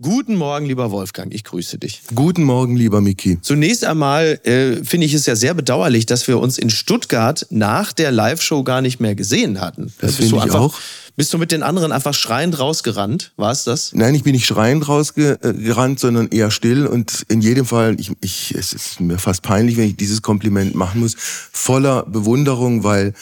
Guten Morgen, lieber Wolfgang, ich grüße dich. Guten Morgen, lieber Miki. Zunächst einmal äh, finde ich es ja sehr bedauerlich, dass wir uns in Stuttgart nach der Live-Show gar nicht mehr gesehen hatten. Das finde ich einfach, auch. Bist du mit den anderen einfach schreiend rausgerannt? War es das? Nein, ich bin nicht schreiend rausgerannt, sondern eher still. Und in jedem Fall, ich, ich, es ist mir fast peinlich, wenn ich dieses Kompliment machen muss, voller Bewunderung, weil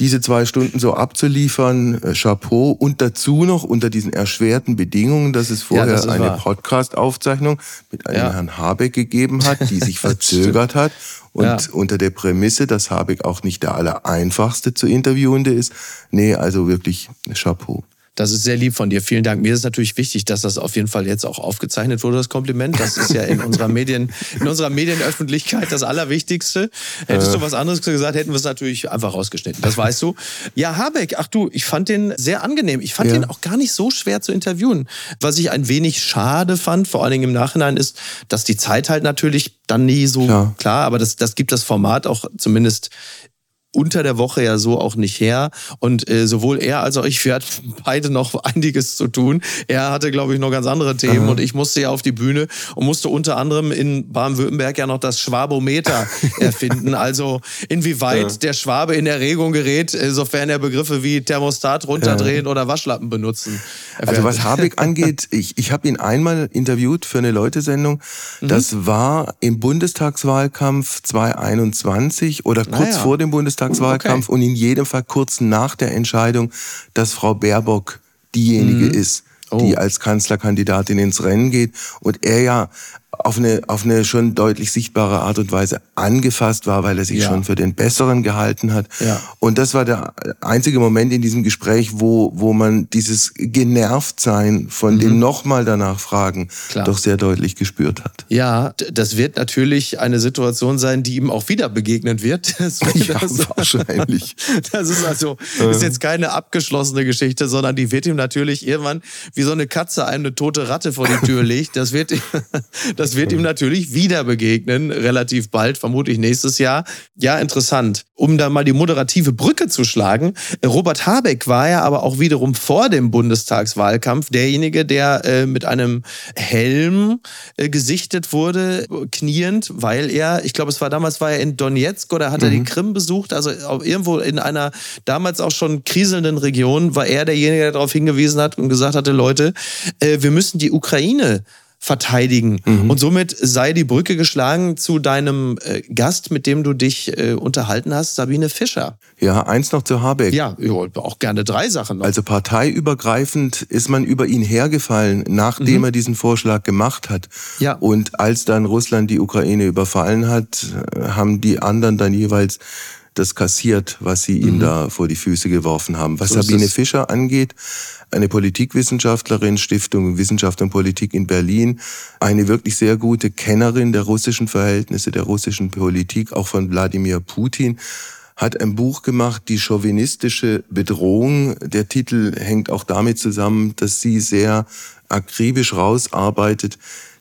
diese zwei Stunden so abzuliefern, äh, Chapeau. Und dazu noch unter diesen erschwerten Bedingungen, dass es vorher ja, eine Podcast-Aufzeichnung mit einem ja. Herrn Habeck gegeben hat, die sich verzögert hat. Und ja. unter der Prämisse, dass Habeck auch nicht der allereinfachste zu interviewende ist. Nee, also wirklich Chapeau. Das ist sehr lieb von dir. Vielen Dank. Mir ist natürlich wichtig, dass das auf jeden Fall jetzt auch aufgezeichnet wurde, das Kompliment. Das ist ja in unserer Medien, in unserer Medienöffentlichkeit das Allerwichtigste. Hättest äh. du was anderes gesagt, hätten wir es natürlich einfach rausgeschnitten. Das weißt du. Ja, Habeck, ach du, ich fand den sehr angenehm. Ich fand ja. den auch gar nicht so schwer zu interviewen. Was ich ein wenig schade fand, vor allen Dingen im Nachhinein, ist, dass die Zeit halt natürlich dann nie so klar, klar aber das, das gibt das Format auch zumindest unter der Woche ja so auch nicht her. Und äh, sowohl er als auch ich, wir hatten beide noch einiges zu tun. Er hatte, glaube ich, noch ganz andere Themen Aha. und ich musste ja auf die Bühne und musste unter anderem in Baden-Württemberg ja noch das Schwabometer erfinden. Also inwieweit ja. der Schwabe in Erregung gerät, äh, sofern er Begriffe wie Thermostat runterdrehen ja. oder Waschlappen benutzen. Also was Habeck angeht, ich, ich habe ihn einmal interviewt für eine Leutesendung. Mhm. Das war im Bundestagswahlkampf 2021 oder kurz naja. vor dem Bundestagswahlkampf. Bundestagswahlkampf okay. und in jedem Fall kurz nach der Entscheidung, dass Frau Baerbock diejenige mhm. ist, die oh. als Kanzlerkandidatin ins Rennen geht und er ja auf eine, auf eine schon deutlich sichtbare Art und Weise angefasst war, weil er sich ja. schon für den Besseren gehalten hat. Ja. Und das war der einzige Moment in diesem Gespräch, wo, wo man dieses Genervtsein von mhm. dem nochmal danach fragen Klar. doch sehr deutlich gespürt hat. Ja, das wird natürlich eine Situation sein, die ihm auch wieder begegnen wird. Das, ja, das, wahrscheinlich. Das ist also, ist jetzt keine abgeschlossene Geschichte, sondern die wird ihm natürlich irgendwann wie so eine Katze eine tote Ratte vor die Tür legt. Das wird, das wird ihm natürlich wieder begegnen, relativ bald, vermutlich nächstes Jahr. Ja, interessant. Um da mal die moderative Brücke zu schlagen, Robert Habeck war ja aber auch wiederum vor dem Bundestagswahlkampf derjenige, der äh, mit einem Helm äh, gesichtet wurde, kniend, weil er, ich glaube, es war damals, war er in Donetsk oder hat er die mhm. Krim besucht, also irgendwo in einer damals auch schon kriselnden Region, war er derjenige, der darauf hingewiesen hat und gesagt hatte, Leute, äh, wir müssen die Ukraine verteidigen. Mhm. Und somit sei die Brücke geschlagen zu deinem äh, Gast, mit dem du dich äh, unterhalten hast, Sabine Fischer. Ja, eins noch zu Habeck. Ja, auch gerne drei Sachen noch. Also parteiübergreifend ist man über ihn hergefallen, nachdem mhm. er diesen Vorschlag gemacht hat. Ja. Und als dann Russland die Ukraine überfallen hat, äh, haben die anderen dann jeweils das kassiert, was sie mhm. ihm da vor die Füße geworfen haben. Was so Sabine Fischer angeht, eine Politikwissenschaftlerin, Stiftung Wissenschaft und Politik in Berlin, eine wirklich sehr gute Kennerin der russischen Verhältnisse, der russischen Politik, auch von Wladimir Putin, hat ein Buch gemacht, die chauvinistische Bedrohung. Der Titel hängt auch damit zusammen, dass sie sehr akribisch rausarbeitet,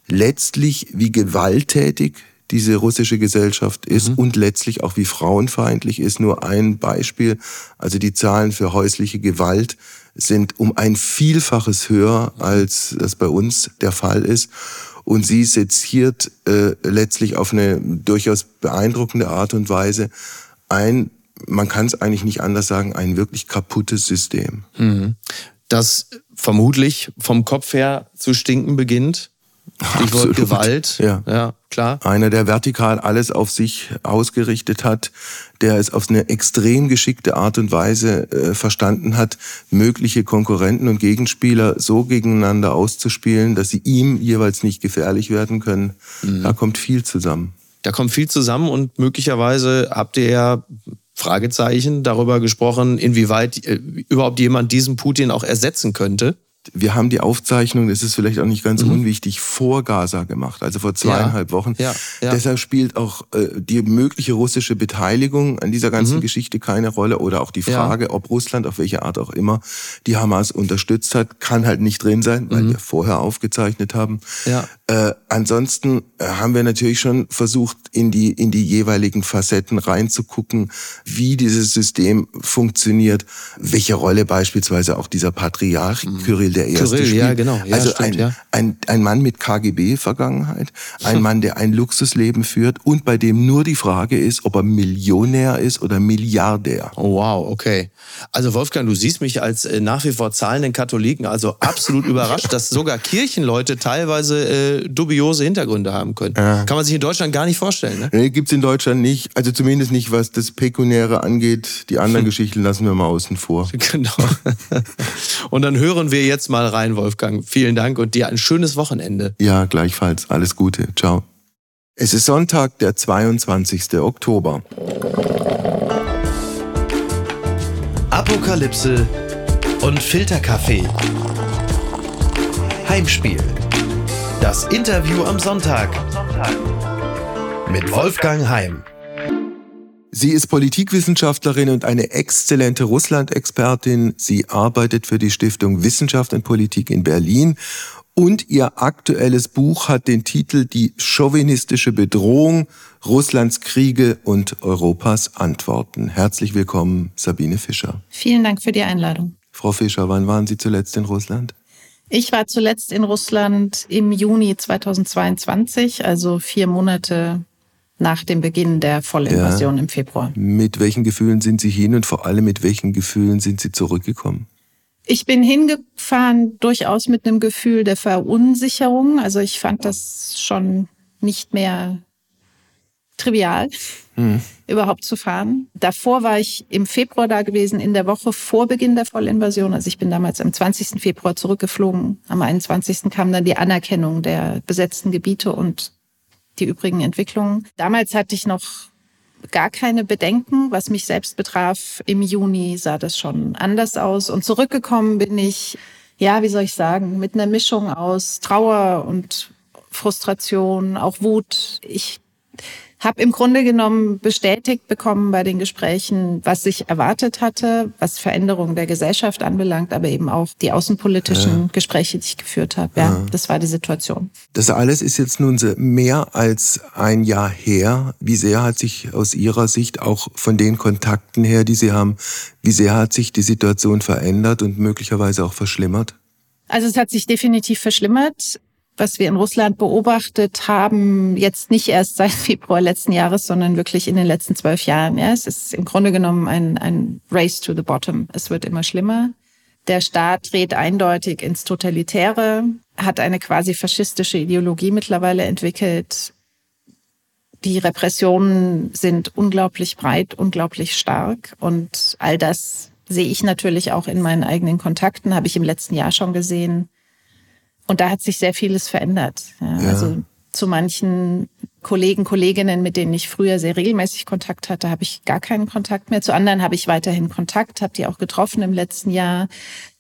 letztlich wie gewalttätig diese russische Gesellschaft ist mhm. und letztlich auch wie frauenfeindlich ist. Nur ein Beispiel, also die Zahlen für häusliche Gewalt sind um ein Vielfaches höher, als das bei uns der Fall ist. Und sie seziert äh, letztlich auf eine durchaus beeindruckende Art und Weise ein, man kann es eigentlich nicht anders sagen, ein wirklich kaputtes System. Mhm. Das vermutlich vom Kopf her zu stinken beginnt. Stichwort Gewalt. Ja. ja, klar. Einer, der vertikal alles auf sich ausgerichtet hat, der es auf eine extrem geschickte Art und Weise äh, verstanden hat, mögliche Konkurrenten und Gegenspieler so gegeneinander auszuspielen, dass sie ihm jeweils nicht gefährlich werden können. Mhm. Da kommt viel zusammen. Da kommt viel zusammen und möglicherweise habt ihr ja Fragezeichen darüber gesprochen, inwieweit äh, überhaupt jemand diesen Putin auch ersetzen könnte wir haben die Aufzeichnung, das ist vielleicht auch nicht ganz mhm. unwichtig, vor Gaza gemacht, also vor zweieinhalb ja. Wochen. Ja. Ja. Deshalb spielt auch äh, die mögliche russische Beteiligung an dieser ganzen mhm. Geschichte keine Rolle oder auch die Frage, ob Russland auf welche Art auch immer die Hamas unterstützt hat, kann halt nicht drin sein, weil mhm. wir vorher aufgezeichnet haben. Ja. Äh, ansonsten äh, haben wir natürlich schon versucht, in die, in die jeweiligen Facetten reinzugucken, wie dieses System funktioniert, welche Rolle beispielsweise auch dieser Patriarch mhm. Kyrill der erste Kyrill. Ja, genau. Ja, also stimmt, ein, ja. ein, ein Mann mit KGB-Vergangenheit, ein Mann, der ein Luxusleben führt und bei dem nur die Frage ist, ob er Millionär ist oder Milliardär. Oh, wow, okay. Also Wolfgang, du siehst mich als äh, nach wie vor zahlenden Katholiken also absolut überrascht, dass sogar Kirchenleute teilweise äh, dubiose Hintergründe haben können. Ja. Kann man sich in Deutschland gar nicht vorstellen. Ne? Nee, gibt's in Deutschland nicht. Also zumindest nicht, was das Pekuniäre angeht. Die anderen hm. Geschichten lassen wir mal außen vor. Genau. und dann hören wir jetzt mal rein, Wolfgang. Vielen Dank und dir ein schönes Wochenende. Ja, gleichfalls. Alles Gute. Ciao. Es ist Sonntag, der 22. Oktober. Apokalypse und Filterkaffee. Heimspiel. Das Interview am Sonntag. Mit Wolfgang Heim. Sie ist Politikwissenschaftlerin und eine exzellente Russland-Expertin. Sie arbeitet für die Stiftung Wissenschaft und Politik in Berlin. Und ihr aktuelles Buch hat den Titel Die chauvinistische Bedrohung, Russlands Kriege und Europas Antworten. Herzlich willkommen, Sabine Fischer. Vielen Dank für die Einladung. Frau Fischer, wann waren Sie zuletzt in Russland? Ich war zuletzt in Russland im Juni 2022, also vier Monate nach dem Beginn der Vollinvasion ja. im Februar. Mit welchen Gefühlen sind Sie hin und vor allem mit welchen Gefühlen sind Sie zurückgekommen? Ich bin hingefahren durchaus mit einem Gefühl der Verunsicherung. Also ich fand das schon nicht mehr trivial, hm. überhaupt zu fahren. Davor war ich im Februar da gewesen, in der Woche vor Beginn der Vollinvasion. Also ich bin damals am 20. Februar zurückgeflogen. Am 21. kam dann die Anerkennung der besetzten Gebiete und die übrigen Entwicklungen. Damals hatte ich noch gar keine Bedenken, was mich selbst betraf. Im Juni sah das schon anders aus. Und zurückgekommen bin ich, ja, wie soll ich sagen, mit einer Mischung aus Trauer und Frustration, auch Wut. Ich habe im Grunde genommen bestätigt bekommen bei den Gesprächen, was ich erwartet hatte, was Veränderungen der Gesellschaft anbelangt, aber eben auch die außenpolitischen ja. Gespräche, die ich geführt habe. Ja, ja, das war die Situation. Das alles ist jetzt nun mehr als ein Jahr her. Wie sehr hat sich aus Ihrer Sicht auch von den Kontakten her, die Sie haben, wie sehr hat sich die Situation verändert und möglicherweise auch verschlimmert? Also es hat sich definitiv verschlimmert was wir in Russland beobachtet haben, jetzt nicht erst seit Februar letzten Jahres, sondern wirklich in den letzten zwölf Jahren. Ja, es ist im Grunde genommen ein, ein Race to the Bottom. Es wird immer schlimmer. Der Staat dreht eindeutig ins Totalitäre, hat eine quasi faschistische Ideologie mittlerweile entwickelt. Die Repressionen sind unglaublich breit, unglaublich stark und all das sehe ich natürlich auch in meinen eigenen Kontakten, habe ich im letzten Jahr schon gesehen und da hat sich sehr vieles verändert. Ja, ja. Also zu manchen Kollegen, Kolleginnen, mit denen ich früher sehr regelmäßig Kontakt hatte, habe ich gar keinen Kontakt mehr. Zu anderen habe ich weiterhin Kontakt, habe die auch getroffen im letzten Jahr.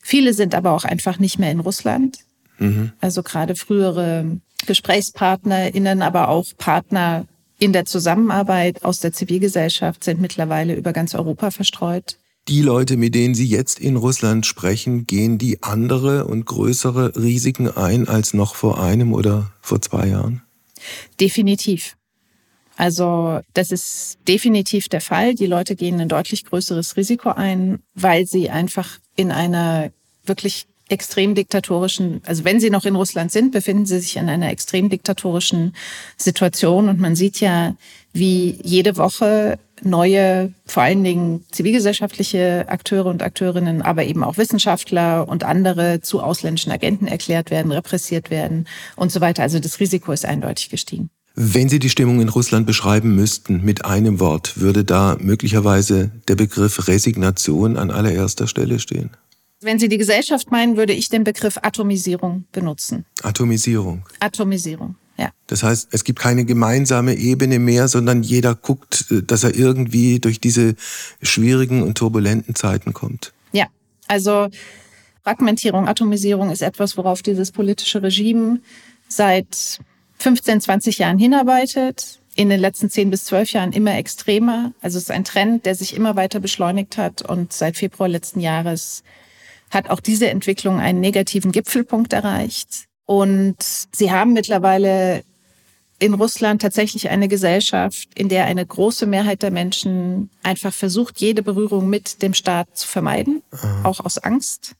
Viele sind aber auch einfach nicht mehr in Russland. Mhm. Also gerade frühere GesprächspartnerInnen, aber auch Partner in der Zusammenarbeit aus der Zivilgesellschaft sind mittlerweile über ganz Europa verstreut die Leute, mit denen Sie jetzt in Russland sprechen, gehen die andere und größere Risiken ein als noch vor einem oder vor zwei Jahren? Definitiv. Also das ist definitiv der Fall. Die Leute gehen ein deutlich größeres Risiko ein, weil sie einfach in einer wirklich extrem diktatorischen, also wenn sie noch in Russland sind, befinden sie sich in einer extrem diktatorischen Situation. Und man sieht ja, wie jede Woche neue, vor allen Dingen zivilgesellschaftliche Akteure und Akteurinnen, aber eben auch Wissenschaftler und andere zu ausländischen Agenten erklärt werden, repressiert werden und so weiter. Also das Risiko ist eindeutig gestiegen. Wenn Sie die Stimmung in Russland beschreiben müssten mit einem Wort, würde da möglicherweise der Begriff Resignation an allererster Stelle stehen? Wenn Sie die Gesellschaft meinen, würde ich den Begriff Atomisierung benutzen. Atomisierung. Atomisierung. Ja. Das heißt, es gibt keine gemeinsame Ebene mehr, sondern jeder guckt, äh, dass er irgendwie durch diese schwierigen und turbulenten Zeiten kommt. Ja, also Fragmentierung, Atomisierung ist etwas, worauf dieses politische Regime seit 15, 20 Jahren hinarbeitet. In den letzten 10 bis 12 Jahren immer extremer. Also es ist ein Trend, der sich immer weiter beschleunigt hat und seit Februar letzten Jahres hat auch diese Entwicklung einen negativen Gipfelpunkt erreicht. Und sie haben mittlerweile in Russland tatsächlich eine Gesellschaft, in der eine große Mehrheit der Menschen einfach versucht, jede Berührung mit dem Staat zu vermeiden, Aha. auch aus Angst.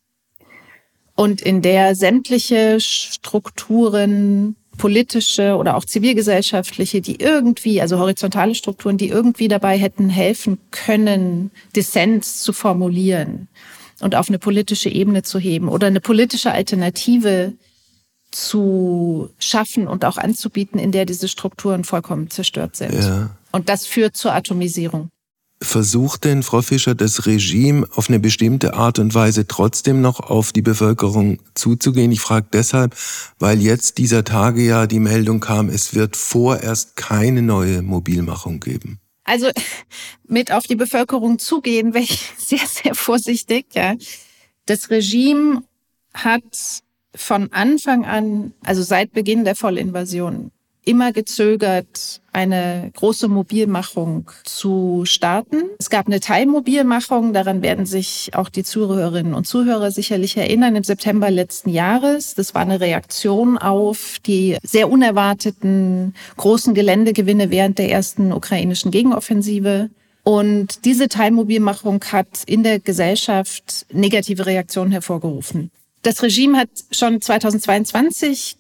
und in der sämtliche Strukturen, politische oder auch zivilgesellschaftliche, die irgendwie, also horizontale Strukturen, die irgendwie dabei hätten helfen können, Dissens zu formulieren und auf eine politische Ebene zu heben oder eine politische Alternative zu schaffen und auch anzubieten, in der diese Strukturen vollkommen zerstört sind. Ja. Und das führt zur Atomisierung. Versucht denn Frau Fischer das Regime auf eine bestimmte Art und Weise trotzdem noch auf die Bevölkerung zuzugehen? Ich frage deshalb, weil jetzt dieser Tage ja die Meldung kam, es wird vorerst keine neue Mobilmachung geben. Also mit auf die Bevölkerung zugehen, wäre ich sehr, sehr vorsichtig. Ja. Das Regime hat von Anfang an, also seit Beginn der Vollinvasion, immer gezögert, eine große Mobilmachung zu starten. Es gab eine Teilmobilmachung, daran werden sich auch die Zuhörerinnen und Zuhörer sicherlich erinnern, im September letzten Jahres. Das war eine Reaktion auf die sehr unerwarteten großen Geländegewinne während der ersten ukrainischen Gegenoffensive. Und diese Teilmobilmachung hat in der Gesellschaft negative Reaktionen hervorgerufen. Das Regime hat schon 2022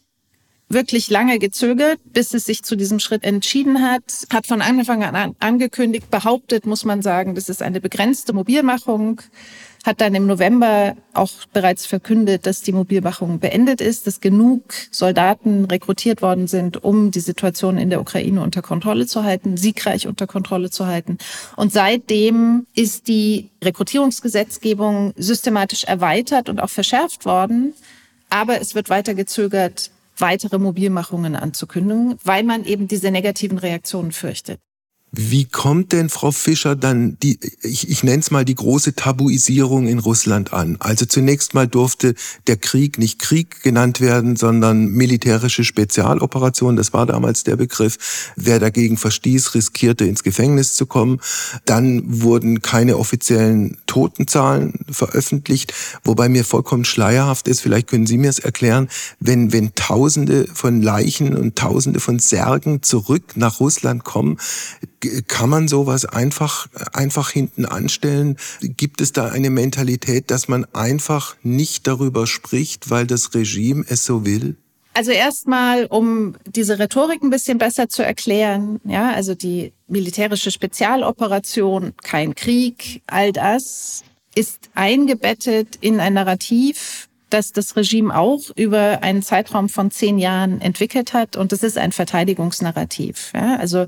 wirklich lange gezögert, bis es sich zu diesem Schritt entschieden hat, hat von Anfang an angekündigt, behauptet, muss man sagen, das ist eine begrenzte Mobilmachung, hat dann im November auch bereits verkündet, dass die Mobilmachung beendet ist, dass genug Soldaten rekrutiert worden sind, um die Situation in der Ukraine unter Kontrolle zu halten, siegreich unter Kontrolle zu halten. Und seitdem ist die Rekrutierungsgesetzgebung systematisch erweitert und auch verschärft worden. Aber es wird weiter gezögert, weitere Mobilmachungen anzukündigen, weil man eben diese negativen Reaktionen fürchtet. Wie kommt denn Frau Fischer dann die, ich, ich nenne es mal die große Tabuisierung in Russland an? Also zunächst mal durfte der Krieg nicht Krieg genannt werden, sondern militärische Spezialoperation, das war damals der Begriff. Wer dagegen verstieß, riskierte ins Gefängnis zu kommen. Dann wurden keine offiziellen Totenzahlen veröffentlicht, wobei mir vollkommen schleierhaft ist, vielleicht können Sie mir es erklären, wenn, wenn Tausende von Leichen und Tausende von Särgen zurück nach Russland kommen, kann man sowas einfach, einfach hinten anstellen? Gibt es da eine Mentalität, dass man einfach nicht darüber spricht, weil das Regime es so will? Also erstmal, um diese Rhetorik ein bisschen besser zu erklären, ja, also die militärische Spezialoperation, kein Krieg, all das ist eingebettet in ein Narrativ, das das Regime auch über einen Zeitraum von zehn Jahren entwickelt hat. Und das ist ein Verteidigungsnarrativ. Ja, also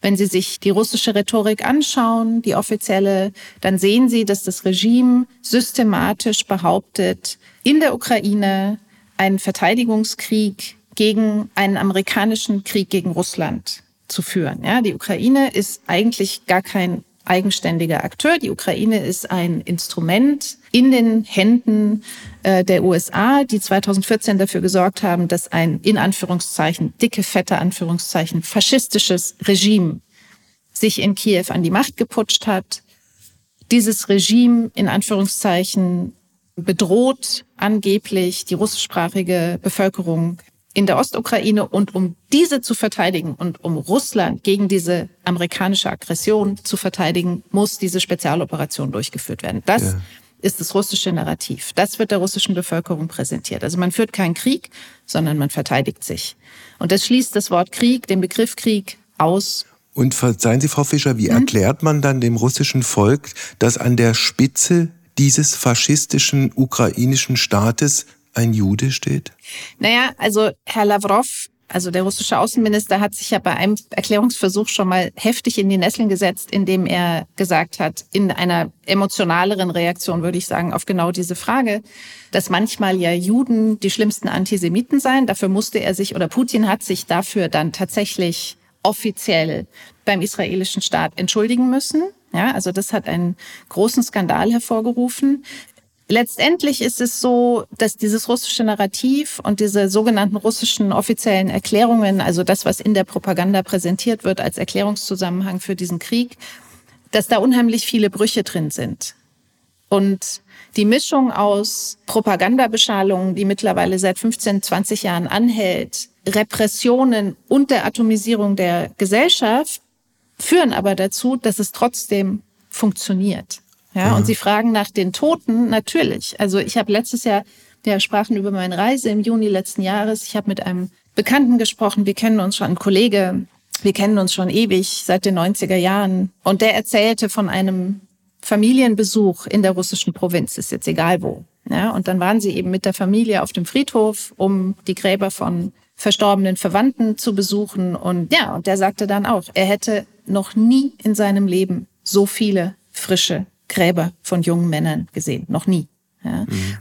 wenn Sie sich die russische Rhetorik anschauen, die offizielle, dann sehen Sie, dass das Regime systematisch behauptet, in der Ukraine einen Verteidigungskrieg gegen einen amerikanischen Krieg gegen Russland zu führen. Ja, die Ukraine ist eigentlich gar kein eigenständiger Akteur. Die Ukraine ist ein Instrument in den Händen äh, der USA, die 2014 dafür gesorgt haben, dass ein in Anführungszeichen dicke, fette Anführungszeichen faschistisches Regime sich in Kiew an die Macht geputscht hat. Dieses Regime in Anführungszeichen bedroht angeblich die russischsprachige Bevölkerung in der Ostukraine und um diese zu verteidigen und um Russland gegen diese amerikanische Aggression zu verteidigen, muss diese Spezialoperation durchgeführt werden. Das ja. ist das russische Narrativ. Das wird der russischen Bevölkerung präsentiert. Also man führt keinen Krieg, sondern man verteidigt sich. Und das schließt das Wort Krieg, den Begriff Krieg aus. Und seien Sie, Frau Fischer, wie hm? erklärt man dann dem russischen Volk, dass an der Spitze dieses faschistischen ukrainischen Staates ein Jude steht? Naja, also Herr Lavrov, also der russische Außenminister, hat sich ja bei einem Erklärungsversuch schon mal heftig in die Nesseln gesetzt, indem er gesagt hat, in einer emotionaleren Reaktion würde ich sagen, auf genau diese Frage, dass manchmal ja Juden die schlimmsten Antisemiten seien. Dafür musste er sich, oder Putin hat sich dafür dann tatsächlich offiziell beim israelischen Staat entschuldigen müssen. Ja, also das hat einen großen Skandal hervorgerufen. Letztendlich ist es so, dass dieses russische Narrativ und diese sogenannten russischen offiziellen Erklärungen, also das, was in der Propaganda präsentiert wird als Erklärungszusammenhang für diesen Krieg, dass da unheimlich viele Brüche drin sind. Und die Mischung aus Propagandabeschalung, die mittlerweile seit 15, 20 Jahren anhält, Repressionen und der Atomisierung der Gesellschaft führen aber dazu, dass es trotzdem funktioniert. Ja, mhm. und Sie fragen nach den Toten, natürlich. Also ich habe letztes Jahr ja, sprachen über meine Reise im Juni letzten Jahres. Ich habe mit einem Bekannten gesprochen. Wir kennen uns schon, ein Kollege. Wir kennen uns schon ewig, seit den 90er Jahren. Und der erzählte von einem Familienbesuch in der russischen Provinz, ist jetzt egal wo. Ja, und dann waren sie eben mit der Familie auf dem Friedhof, um die Gräber von verstorbenen Verwandten zu besuchen. Und ja, und der sagte dann auch, er hätte noch nie in seinem Leben so viele frische Gräber von jungen Männern gesehen. Noch nie. Ja. Mhm.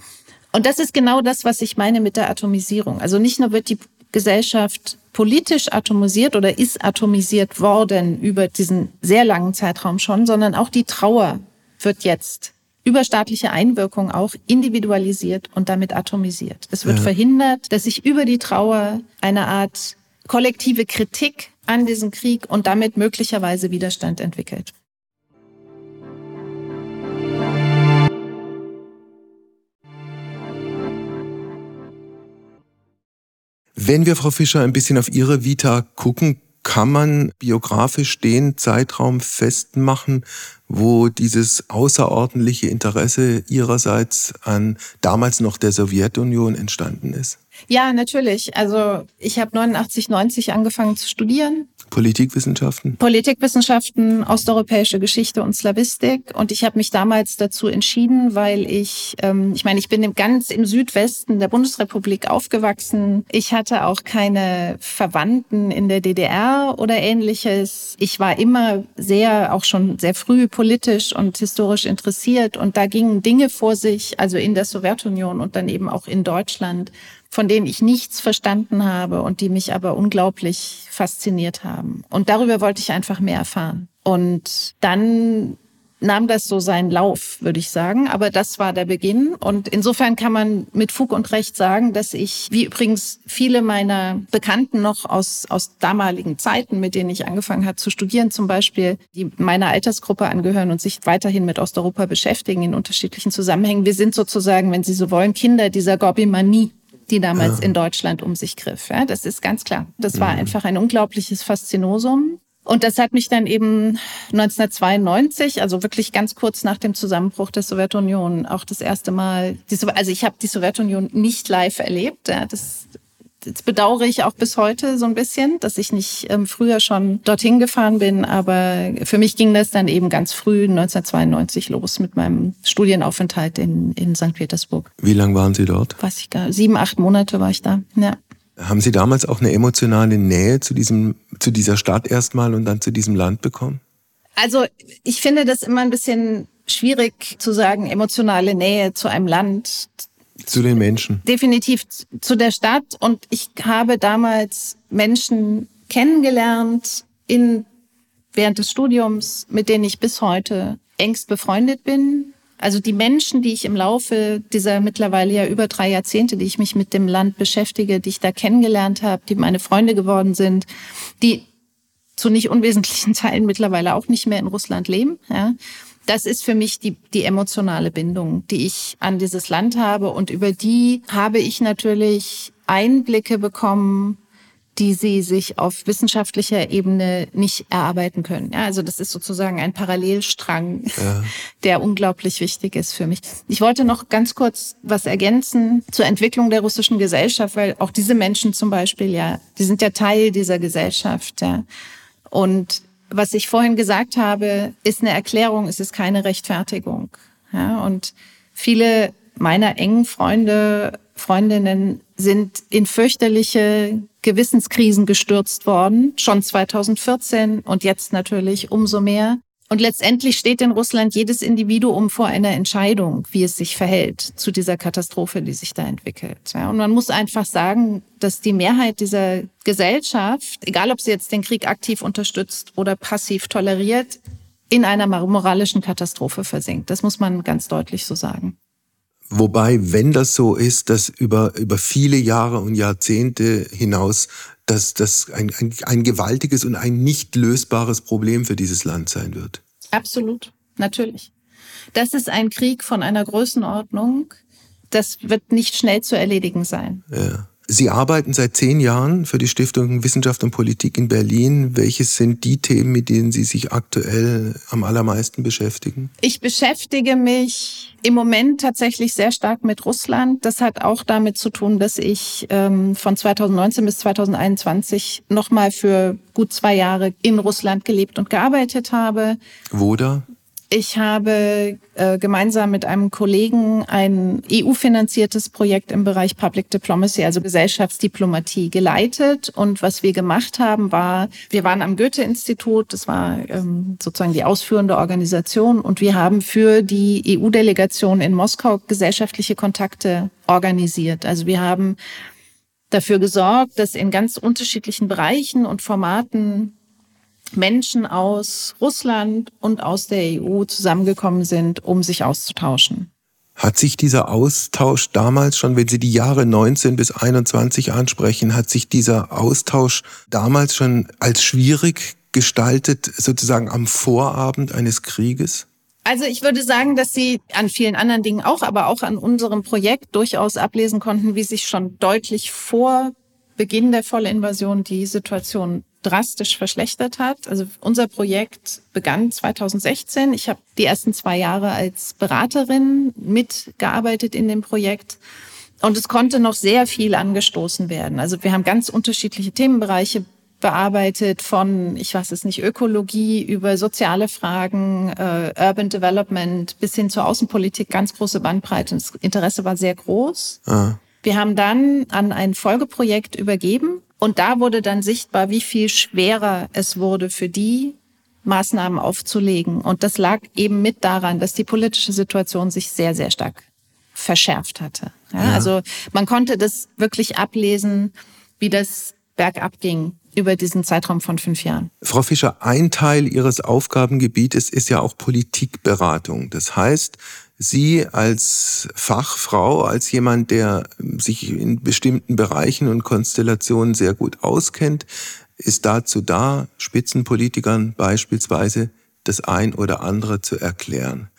Und das ist genau das, was ich meine mit der Atomisierung. Also nicht nur wird die Gesellschaft politisch atomisiert oder ist atomisiert worden über diesen sehr langen Zeitraum schon, sondern auch die Trauer wird jetzt über staatliche Einwirkung auch individualisiert und damit atomisiert. Es wird ja. verhindert, dass sich über die Trauer eine Art kollektive Kritik an diesem Krieg und damit möglicherweise Widerstand entwickelt. Wenn wir, Frau Fischer, ein bisschen auf Ihre Vita gucken, kann man biografisch den Zeitraum festmachen, wo dieses außerordentliche Interesse Ihrerseits an damals noch der Sowjetunion entstanden ist? Ja, natürlich. Also ich habe 89, 90 angefangen zu studieren Politikwissenschaften? Politikwissenschaften, osteuropäische Geschichte und Slavistik. Und ich habe mich damals dazu entschieden, weil ich, ähm, ich meine, ich bin ganz im Südwesten der Bundesrepublik aufgewachsen. Ich hatte auch keine Verwandten in der DDR oder ähnliches. Ich war immer sehr, auch schon sehr früh politisch und historisch interessiert. Und da gingen Dinge vor sich, also in der Sowjetunion und dann eben auch in Deutschland, von denen ich nichts verstanden habe und die mich aber unglaublich fasziniert haben. Und darüber wollte ich einfach mehr erfahren. Und dann nahm das so seinen Lauf, würde ich sagen. Aber das war der Beginn. Und insofern kann man mit Fug und Recht sagen, dass ich, wie übrigens viele meiner Bekannten noch aus, aus damaligen Zeiten, mit denen ich angefangen habe zu studieren, zum Beispiel, die meiner Altersgruppe angehören und sich weiterhin mit Osteuropa beschäftigen in unterschiedlichen Zusammenhängen. Wir sind sozusagen, wenn Sie so wollen, Kinder dieser Gorbimanie die damals ja. in Deutschland um sich griff. Ja, das ist ganz klar. Das war mhm. einfach ein unglaubliches Faszinosum. Und das hat mich dann eben 1992, also wirklich ganz kurz nach dem Zusammenbruch der Sowjetunion, auch das erste Mal, die, also ich habe die Sowjetunion nicht live erlebt. Ja, das Jetzt bedauere ich auch bis heute so ein bisschen, dass ich nicht ähm, früher schon dorthin gefahren bin. Aber für mich ging das dann eben ganz früh, 1992, los mit meinem Studienaufenthalt in, in St. Petersburg. Wie lange waren Sie dort? Weiß ich gar Sieben, acht Monate war ich da. Ja. Haben Sie damals auch eine emotionale Nähe zu, diesem, zu dieser Stadt erstmal und dann zu diesem Land bekommen? Also ich finde das immer ein bisschen schwierig zu sagen, emotionale Nähe zu einem Land. Zu den Menschen. Definitiv zu der Stadt. Und ich habe damals Menschen kennengelernt in, während des Studiums, mit denen ich bis heute engst befreundet bin. Also die Menschen, die ich im Laufe dieser mittlerweile ja über drei Jahrzehnte, die ich mich mit dem Land beschäftige, die ich da kennengelernt habe, die meine Freunde geworden sind, die zu nicht unwesentlichen Teilen mittlerweile auch nicht mehr in Russland leben. Ja das ist für mich die, die emotionale Bindung, die ich an dieses Land habe. Und über die habe ich natürlich Einblicke bekommen, die sie sich auf wissenschaftlicher Ebene nicht erarbeiten können. Ja, also das ist sozusagen ein Parallelstrang, ja. der unglaublich wichtig ist für mich. Ich wollte noch ganz kurz was ergänzen zur Entwicklung der russischen Gesellschaft, weil auch diese Menschen zum Beispiel ja, die sind ja Teil dieser Gesellschaft. Ja. Und was ich vorhin gesagt habe, ist eine Erklärung, es ist keine Rechtfertigung. Ja, und viele meiner engen Freunde, Freundinnen sind in fürchterliche Gewissenskrisen gestürzt worden, schon 2014 und jetzt natürlich umso mehr. Und letztendlich steht in Russland jedes Individuum vor einer Entscheidung, wie es sich verhält zu dieser Katastrophe, die sich da entwickelt. Ja, und man muss einfach sagen, dass die Mehrheit dieser Gesellschaft, egal ob sie jetzt den Krieg aktiv unterstützt oder passiv toleriert, in einer moralischen Katastrophe versinkt. Das muss man ganz deutlich so sagen. Wobei, wenn das so ist, dass über, über viele Jahre und Jahrzehnte hinaus dass das ein, ein, ein gewaltiges und ein nicht lösbares Problem für dieses Land sein wird. Absolut, natürlich. Das ist ein Krieg von einer Größenordnung, das wird nicht schnell zu erledigen sein. Ja. Sie arbeiten seit zehn Jahren für die Stiftung Wissenschaft und Politik in Berlin. Welches sind die Themen, mit denen Sie sich aktuell am allermeisten beschäftigen? Ich beschäftige mich im Moment tatsächlich sehr stark mit Russland. Das hat auch damit zu tun, dass ich ähm, von 2019 bis 2021 nochmal für gut zwei Jahre in Russland gelebt und gearbeitet habe. Wo da? Ich habe äh, gemeinsam mit einem Kollegen ein EU-finanziertes Projekt im Bereich Public Diplomacy, also Gesellschaftsdiplomatie, geleitet. Und was wir gemacht haben, war, wir waren am Goethe-Institut, das war ähm, sozusagen die ausführende Organisation, und wir haben für die EU-Delegation in Moskau gesellschaftliche Kontakte organisiert. Also wir haben dafür gesorgt, dass in ganz unterschiedlichen Bereichen und Formaten Menschen aus Russland und aus der EU zusammengekommen sind, um sich auszutauschen. Hat sich dieser Austausch damals schon, wenn Sie die Jahre 19 bis 21 ansprechen, hat sich dieser Austausch damals schon als schwierig gestaltet, sozusagen am Vorabend eines Krieges? Also ich würde sagen, dass Sie an vielen anderen Dingen auch, aber auch an unserem Projekt durchaus ablesen konnten, wie sich schon deutlich vor Beginn der Vollinvasion die Situation drastisch verschlechtert hat. Also unser Projekt begann 2016. Ich habe die ersten zwei Jahre als Beraterin mitgearbeitet in dem Projekt. Und es konnte noch sehr viel angestoßen werden. Also wir haben ganz unterschiedliche Themenbereiche bearbeitet, von, ich weiß es nicht, Ökologie über soziale Fragen, äh, Urban Development bis hin zur Außenpolitik, ganz große Bandbreite. Das Interesse war sehr groß. Ah. Wir haben dann an ein Folgeprojekt übergeben und da wurde dann sichtbar, wie viel schwerer es wurde für die, Maßnahmen aufzulegen. Und das lag eben mit daran, dass die politische Situation sich sehr, sehr stark verschärft hatte. Ja, ja. Also man konnte das wirklich ablesen, wie das bergab ging über diesen Zeitraum von fünf Jahren. Frau Fischer, ein Teil Ihres Aufgabengebietes ist ja auch Politikberatung. Das heißt, Sie als Fachfrau, als jemand, der sich in bestimmten Bereichen und Konstellationen sehr gut auskennt, ist dazu da, Spitzenpolitikern beispielsweise das ein oder andere zu erklären.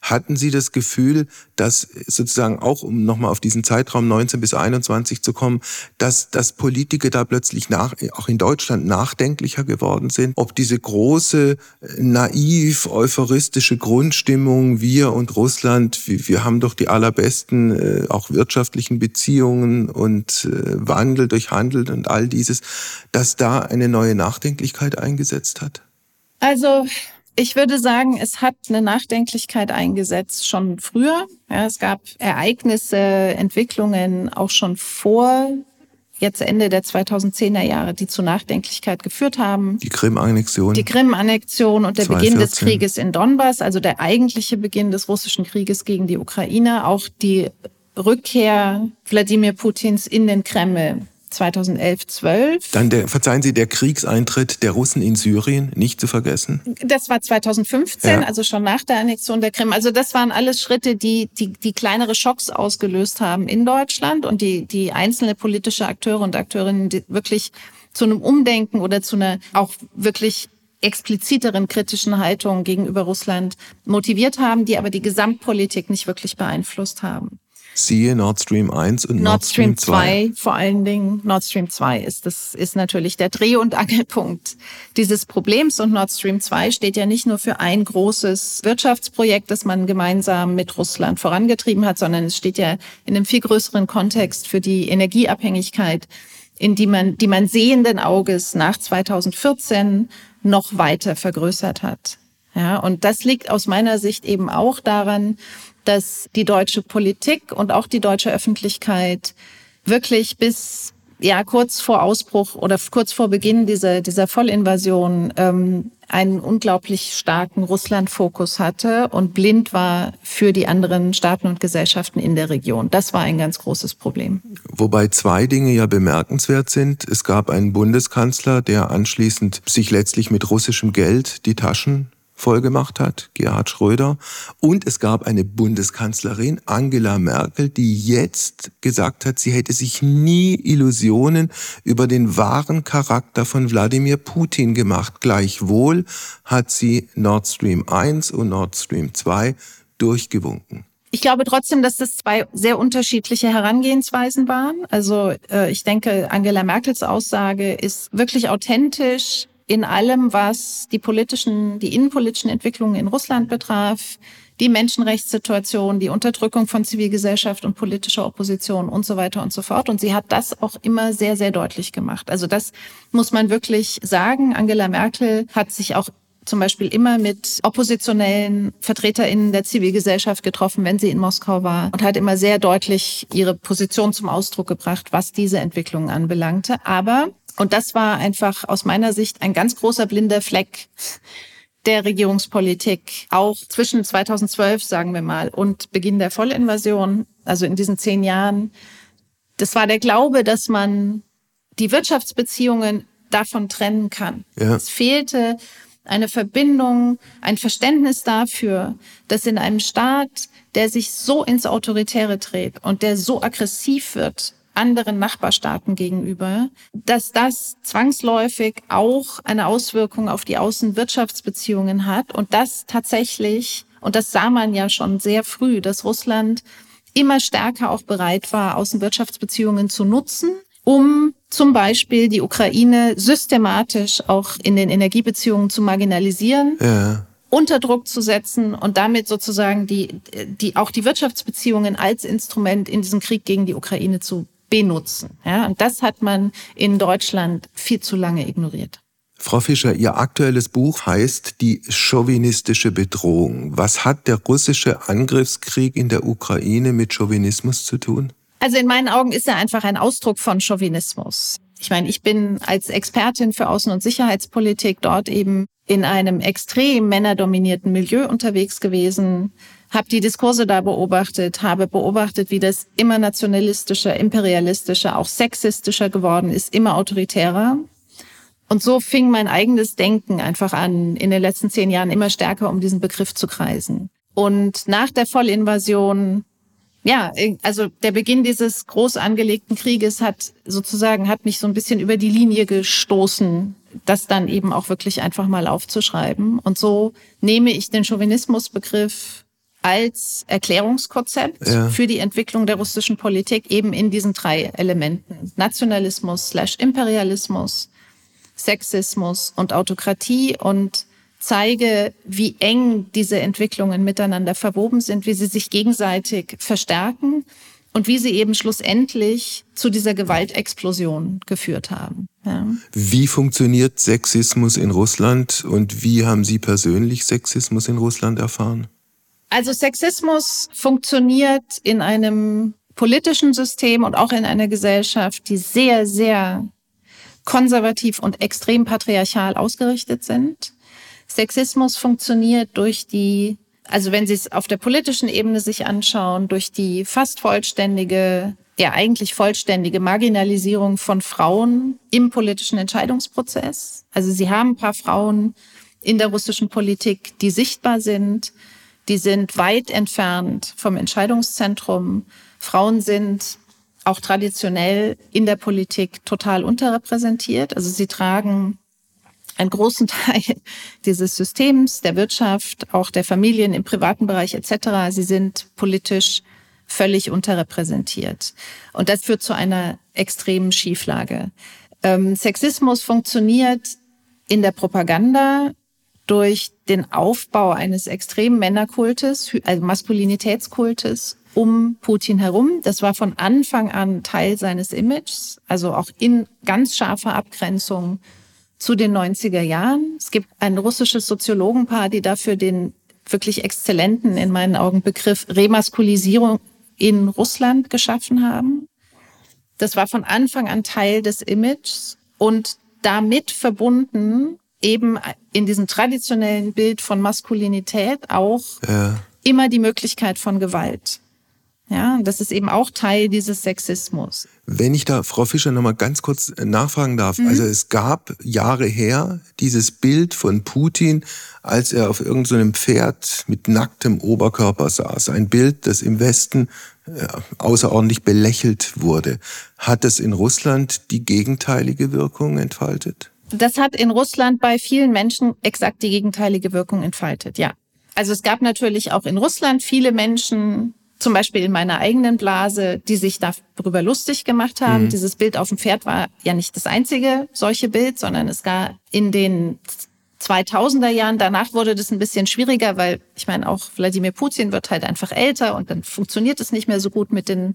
Hatten Sie das Gefühl, dass sozusagen auch, um nochmal auf diesen Zeitraum 19 bis 21 zu kommen, dass, dass Politiker da plötzlich nach, auch in Deutschland nachdenklicher geworden sind? Ob diese große, naiv, euphoristische Grundstimmung, wir und Russland, wir, wir haben doch die allerbesten, äh, auch wirtschaftlichen Beziehungen und äh, Wandel durch Handel und all dieses, dass da eine neue Nachdenklichkeit eingesetzt hat? Also ich würde sagen, es hat eine Nachdenklichkeit eingesetzt schon früher. Ja, es gab Ereignisse, Entwicklungen auch schon vor jetzt Ende der 2010er Jahre, die zu Nachdenklichkeit geführt haben. Die Krim-Annexion. Die Krim-Annexion und der 2014. Beginn des Krieges in Donbass, also der eigentliche Beginn des russischen Krieges gegen die Ukraine, auch die Rückkehr Wladimir Putins in den Kreml 2011, 12. Dann der, verzeihen Sie, der Kriegseintritt der Russen in Syrien, nicht zu vergessen. Das war 2015, ja. also schon nach der Annexion der Krim. Also das waren alles Schritte, die, die, die kleinere Schocks ausgelöst haben in Deutschland und die, die einzelne politische Akteure und Akteurinnen wirklich zu einem Umdenken oder zu einer auch wirklich expliziteren kritischen Haltung gegenüber Russland motiviert haben, die aber die Gesamtpolitik nicht wirklich beeinflusst haben. Siehe Nord Stream 1 und Nord, Nord Stream 2. 2. Vor allen Dingen Nord Stream 2 ist das ist natürlich der Dreh- und Angelpunkt dieses Problems und Nord Stream 2 steht ja nicht nur für ein großes Wirtschaftsprojekt, das man gemeinsam mit Russland vorangetrieben hat, sondern es steht ja in einem viel größeren Kontext für die Energieabhängigkeit, in die man die man sehenden Auges nach 2014 noch weiter vergrößert hat. Ja, und das liegt aus meiner Sicht eben auch daran, dass die deutsche Politik und auch die deutsche Öffentlichkeit wirklich bis ja kurz vor Ausbruch oder kurz vor Beginn dieser dieser Vollinvasion ähm, einen unglaublich starken Russland-Fokus hatte und blind war für die anderen Staaten und Gesellschaften in der Region. Das war ein ganz großes Problem. Wobei zwei Dinge ja bemerkenswert sind. Es gab einen Bundeskanzler, der anschließend sich letztlich mit russischem Geld die Taschen vollgemacht hat, Gerhard Schröder. Und es gab eine Bundeskanzlerin, Angela Merkel, die jetzt gesagt hat, sie hätte sich nie Illusionen über den wahren Charakter von Wladimir Putin gemacht. Gleichwohl hat sie Nord Stream 1 und Nord Stream 2 durchgewunken. Ich glaube trotzdem, dass das zwei sehr unterschiedliche Herangehensweisen waren. Also äh, ich denke, Angela Merkels Aussage ist wirklich authentisch in allem, was die politischen, die innenpolitischen Entwicklungen in Russland betraf, die Menschenrechtssituation, die Unterdrückung von Zivilgesellschaft und politischer Opposition und so weiter und so fort. Und sie hat das auch immer sehr, sehr deutlich gemacht. Also das muss man wirklich sagen. Angela Merkel hat sich auch zum Beispiel immer mit oppositionellen VertreterInnen der Zivilgesellschaft getroffen, wenn sie in Moskau war und hat immer sehr deutlich ihre Position zum Ausdruck gebracht, was diese Entwicklungen anbelangte. Aber, und das war einfach aus meiner Sicht ein ganz großer blinder Fleck der Regierungspolitik, auch zwischen 2012, sagen wir mal, und Beginn der Vollinvasion, also in diesen zehn Jahren, das war der Glaube, dass man die Wirtschaftsbeziehungen davon trennen kann. Ja. Es fehlte eine Verbindung, ein Verständnis dafür, dass in einem Staat, der sich so ins Autoritäre dreht und der so aggressiv wird anderen Nachbarstaaten gegenüber, dass das zwangsläufig auch eine Auswirkung auf die Außenwirtschaftsbeziehungen hat und das tatsächlich, und das sah man ja schon sehr früh, dass Russland immer stärker auch bereit war, Außenwirtschaftsbeziehungen zu nutzen, um zum Beispiel die Ukraine systematisch auch in den Energiebeziehungen zu marginalisieren. Ja. unter Druck zu setzen und damit sozusagen die, die, auch die Wirtschaftsbeziehungen als Instrument in diesem Krieg gegen die Ukraine zu benutzen. Ja, und das hat man in Deutschland viel zu lange ignoriert. Frau Fischer, Ihr aktuelles Buch heißt Die chauvinistische Bedrohung. Was hat der russische Angriffskrieg in der Ukraine mit Chauvinismus zu tun? Also in meinen Augen ist er einfach ein Ausdruck von Chauvinismus. Ich meine, ich bin als Expertin für Außen- und Sicherheitspolitik dort eben in einem extrem männerdominierten Milieu unterwegs gewesen, habe die Diskurse da beobachtet, habe beobachtet, wie das immer nationalistischer, imperialistischer, auch sexistischer geworden ist, immer autoritärer. Und so fing mein eigenes Denken einfach an, in den letzten zehn Jahren immer stärker um diesen Begriff zu kreisen. Und nach der Vollinvasion ja, also der Beginn dieses groß angelegten Krieges hat sozusagen, hat mich so ein bisschen über die Linie gestoßen, das dann eben auch wirklich einfach mal aufzuschreiben. Und so nehme ich den Chauvinismusbegriff als Erklärungskonzept ja. für die Entwicklung der russischen Politik eben in diesen drei Elementen. Nationalismus slash Imperialismus, Sexismus und Autokratie und zeige, wie eng diese Entwicklungen miteinander verwoben sind, wie sie sich gegenseitig verstärken und wie sie eben schlussendlich zu dieser Gewaltexplosion geführt haben. Ja. Wie funktioniert Sexismus in Russland und wie haben Sie persönlich Sexismus in Russland erfahren? Also Sexismus funktioniert in einem politischen System und auch in einer Gesellschaft, die sehr, sehr konservativ und extrem patriarchal ausgerichtet sind. Sexismus funktioniert durch die, also wenn Sie es auf der politischen Ebene sich anschauen, durch die fast vollständige, ja eigentlich vollständige Marginalisierung von Frauen im politischen Entscheidungsprozess. Also Sie haben ein paar Frauen in der russischen Politik, die sichtbar sind, die sind weit entfernt vom Entscheidungszentrum. Frauen sind auch traditionell in der Politik total unterrepräsentiert. Also sie tragen einen großen Teil dieses Systems, der Wirtschaft, auch der Familien im privaten Bereich etc. Sie sind politisch völlig unterrepräsentiert. Und das führt zu einer extremen Schieflage. Ähm, Sexismus funktioniert in der Propaganda durch den Aufbau eines extremen Männerkultes, also Maskulinitätskultes um Putin herum. Das war von Anfang an Teil seines Images, also auch in ganz scharfer Abgrenzung zu den 90er Jahren. Es gibt ein russisches Soziologenpaar, die dafür den wirklich exzellenten, in meinen Augen, Begriff Remaskulisierung in Russland geschaffen haben. Das war von Anfang an Teil des Images und damit verbunden eben in diesem traditionellen Bild von Maskulinität auch ja. immer die Möglichkeit von Gewalt. Ja, das ist eben auch Teil dieses Sexismus. Wenn ich da, Frau Fischer, nochmal ganz kurz äh, nachfragen darf. Mhm. Also es gab Jahre her dieses Bild von Putin, als er auf irgendeinem so Pferd mit nacktem Oberkörper saß. Ein Bild, das im Westen äh, außerordentlich belächelt wurde. Hat es in Russland die gegenteilige Wirkung entfaltet? Das hat in Russland bei vielen Menschen exakt die gegenteilige Wirkung entfaltet, ja. Also es gab natürlich auch in Russland viele Menschen, zum Beispiel in meiner eigenen Blase, die sich darüber lustig gemacht haben. Mhm. Dieses Bild auf dem Pferd war ja nicht das einzige solche Bild, sondern es gab in den 2000er Jahren. Danach wurde das ein bisschen schwieriger, weil ich meine, auch Wladimir Putin wird halt einfach älter und dann funktioniert es nicht mehr so gut mit den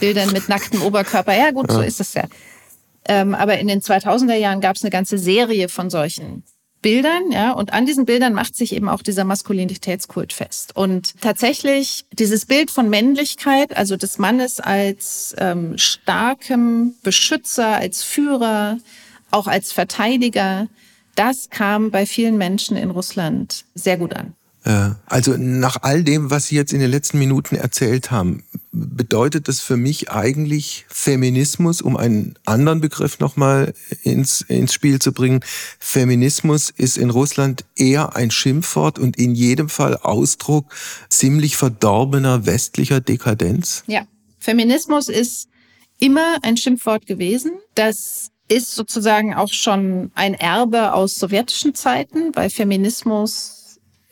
Bildern mit nacktem Oberkörper. Ja, gut, so ist es ja. Ähm, aber in den 2000er Jahren gab es eine ganze Serie von solchen Bildern, ja, und an diesen Bildern macht sich eben auch dieser Maskulinitätskult fest. Und tatsächlich dieses Bild von Männlichkeit, also des Mannes als ähm, starkem Beschützer, als Führer, auch als Verteidiger, das kam bei vielen Menschen in Russland sehr gut an. Ja, also nach all dem, was Sie jetzt in den letzten Minuten erzählt haben, bedeutet das für mich eigentlich Feminismus, um einen anderen Begriff nochmal ins, ins Spiel zu bringen. Feminismus ist in Russland eher ein Schimpfwort und in jedem Fall Ausdruck ziemlich verdorbener westlicher Dekadenz. Ja, Feminismus ist immer ein Schimpfwort gewesen. Das ist sozusagen auch schon ein Erbe aus sowjetischen Zeiten, weil Feminismus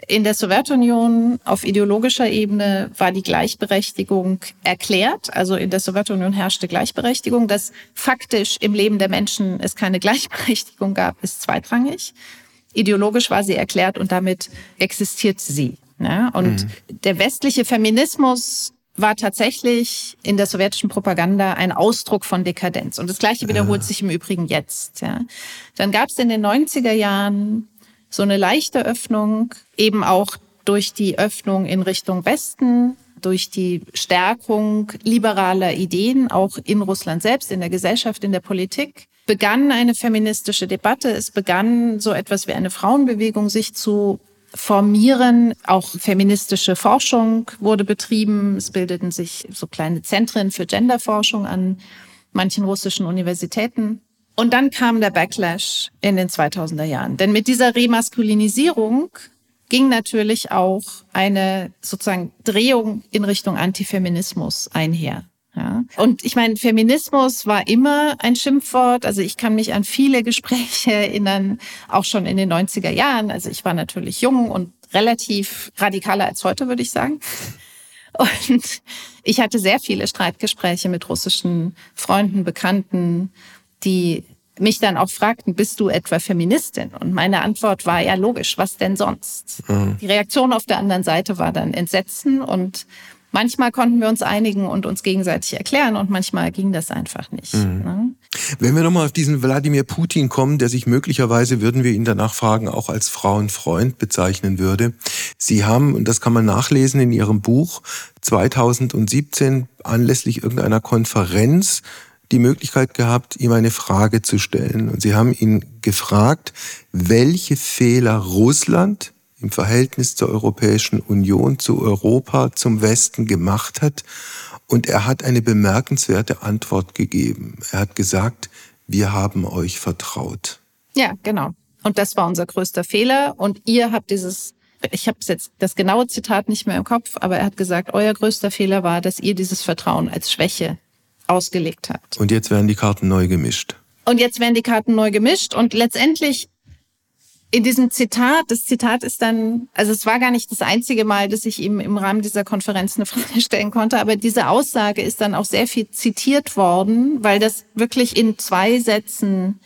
in der Sowjetunion auf ideologischer Ebene war die Gleichberechtigung erklärt. Also in der Sowjetunion herrschte Gleichberechtigung. Dass faktisch im Leben der Menschen es keine Gleichberechtigung gab, ist zweitrangig. Ideologisch war sie erklärt und damit existiert sie. Ja, und mhm. der westliche Feminismus war tatsächlich in der sowjetischen Propaganda ein Ausdruck von Dekadenz. Und das Gleiche wiederholt ja. sich im Übrigen jetzt. Ja. Dann gab es in den 90er Jahren so eine leichte Öffnung, eben auch durch die Öffnung in Richtung Westen, durch die Stärkung liberaler Ideen, auch in Russland selbst, in der Gesellschaft, in der Politik, begann eine feministische Debatte. Es begann so etwas wie eine Frauenbewegung sich zu formieren. Auch feministische Forschung wurde betrieben. Es bildeten sich so kleine Zentren für Genderforschung an manchen russischen Universitäten. Und dann kam der Backlash in den 2000er Jahren. Denn mit dieser Remaskulinisierung ging natürlich auch eine sozusagen Drehung in Richtung Antifeminismus einher. Ja. Und ich meine, Feminismus war immer ein Schimpfwort. Also ich kann mich an viele Gespräche erinnern, auch schon in den 90er Jahren. Also ich war natürlich jung und relativ radikaler als heute, würde ich sagen. Und ich hatte sehr viele Streitgespräche mit russischen Freunden, Bekannten, die mich dann auch fragten, bist du etwa Feministin? Und meine Antwort war ja logisch, was denn sonst? Mhm. Die Reaktion auf der anderen Seite war dann Entsetzen und manchmal konnten wir uns einigen und uns gegenseitig erklären und manchmal ging das einfach nicht. Mhm. Ne? Wenn wir nochmal auf diesen Wladimir Putin kommen, der sich möglicherweise, würden wir ihn danach fragen, auch als Frauenfreund bezeichnen würde. Sie haben, und das kann man nachlesen in Ihrem Buch, 2017 anlässlich irgendeiner Konferenz die Möglichkeit gehabt, ihm eine Frage zu stellen. Und sie haben ihn gefragt, welche Fehler Russland im Verhältnis zur Europäischen Union, zu Europa, zum Westen gemacht hat. Und er hat eine bemerkenswerte Antwort gegeben. Er hat gesagt, wir haben euch vertraut. Ja, genau. Und das war unser größter Fehler. Und ihr habt dieses, ich habe jetzt das genaue Zitat nicht mehr im Kopf, aber er hat gesagt, euer größter Fehler war, dass ihr dieses Vertrauen als Schwäche ausgelegt hat. Und jetzt werden die Karten neu gemischt. Und jetzt werden die Karten neu gemischt und letztendlich in diesem Zitat, das Zitat ist dann, also es war gar nicht das einzige Mal, dass ich ihm im Rahmen dieser Konferenz eine Frage stellen konnte, aber diese Aussage ist dann auch sehr viel zitiert worden, weil das wirklich in zwei Sätzen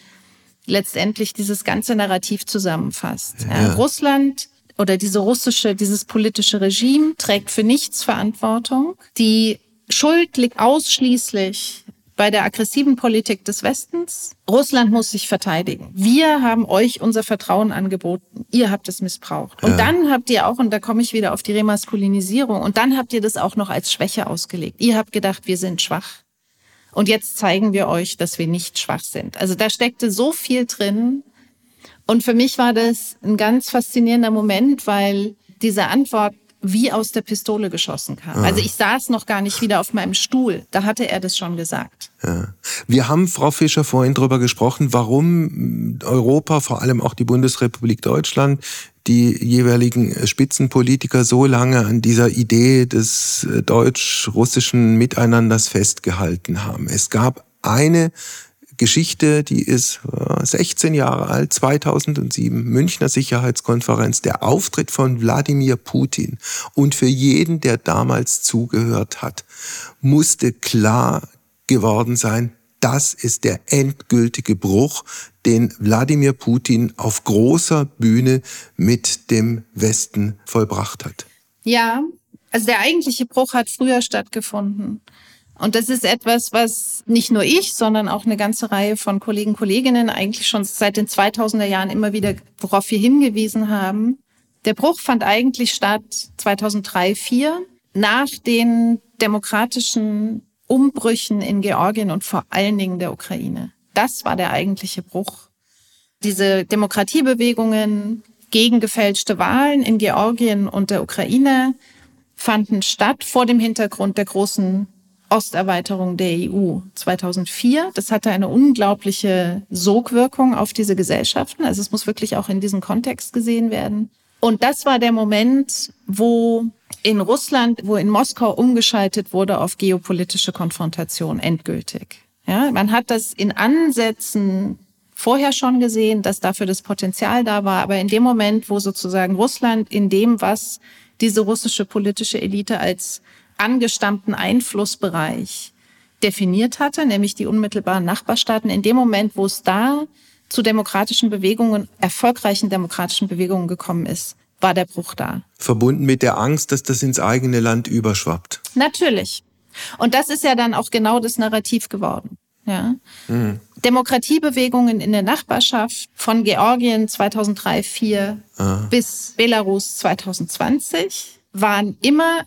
letztendlich dieses ganze Narrativ zusammenfasst. Ja. Russland oder diese russische, dieses politische Regime trägt für nichts Verantwortung. Die Schuld liegt ausschließlich bei der aggressiven Politik des Westens. Russland muss sich verteidigen. Wir haben euch unser Vertrauen angeboten. Ihr habt es missbraucht. Und ja. dann habt ihr auch, und da komme ich wieder auf die Remaskulinisierung, und dann habt ihr das auch noch als Schwäche ausgelegt. Ihr habt gedacht, wir sind schwach. Und jetzt zeigen wir euch, dass wir nicht schwach sind. Also da steckte so viel drin. Und für mich war das ein ganz faszinierender Moment, weil diese Antwort wie aus der Pistole geschossen kam. Also ich saß noch gar nicht wieder auf meinem Stuhl. Da hatte er das schon gesagt. Ja. Wir haben, Frau Fischer, vorhin darüber gesprochen, warum Europa, vor allem auch die Bundesrepublik Deutschland, die jeweiligen Spitzenpolitiker so lange an dieser Idee des deutsch-russischen Miteinanders festgehalten haben. Es gab eine Geschichte, die ist 16 äh, Jahre alt, 2007, Münchner Sicherheitskonferenz, der Auftritt von Wladimir Putin. Und für jeden, der damals zugehört hat, musste klar geworden sein, das ist der endgültige Bruch, den Wladimir Putin auf großer Bühne mit dem Westen vollbracht hat. Ja, also der eigentliche Bruch hat früher stattgefunden. Und das ist etwas, was nicht nur ich, sondern auch eine ganze Reihe von Kollegen, Kolleginnen eigentlich schon seit den 2000er Jahren immer wieder, worauf wir hingewiesen haben. Der Bruch fand eigentlich statt 2003, 2004 nach den demokratischen Umbrüchen in Georgien und vor allen Dingen der Ukraine. Das war der eigentliche Bruch. Diese Demokratiebewegungen gegen gefälschte Wahlen in Georgien und der Ukraine fanden statt vor dem Hintergrund der großen Osterweiterung der EU 2004. Das hatte eine unglaubliche Sogwirkung auf diese Gesellschaften. Also es muss wirklich auch in diesem Kontext gesehen werden. Und das war der Moment, wo in Russland, wo in Moskau umgeschaltet wurde auf geopolitische Konfrontation endgültig. Ja, man hat das in Ansätzen vorher schon gesehen, dass dafür das Potenzial da war, aber in dem Moment, wo sozusagen Russland in dem, was diese russische politische Elite als angestammten Einflussbereich definiert hatte, nämlich die unmittelbaren Nachbarstaaten, in dem Moment, wo es da zu demokratischen Bewegungen, erfolgreichen demokratischen Bewegungen gekommen ist, war der Bruch da. Verbunden mit der Angst, dass das ins eigene Land überschwappt. Natürlich. Und das ist ja dann auch genau das Narrativ geworden. Ja. Mhm. Demokratiebewegungen in der Nachbarschaft von Georgien 2003, 2004 ah. bis Belarus 2020 waren immer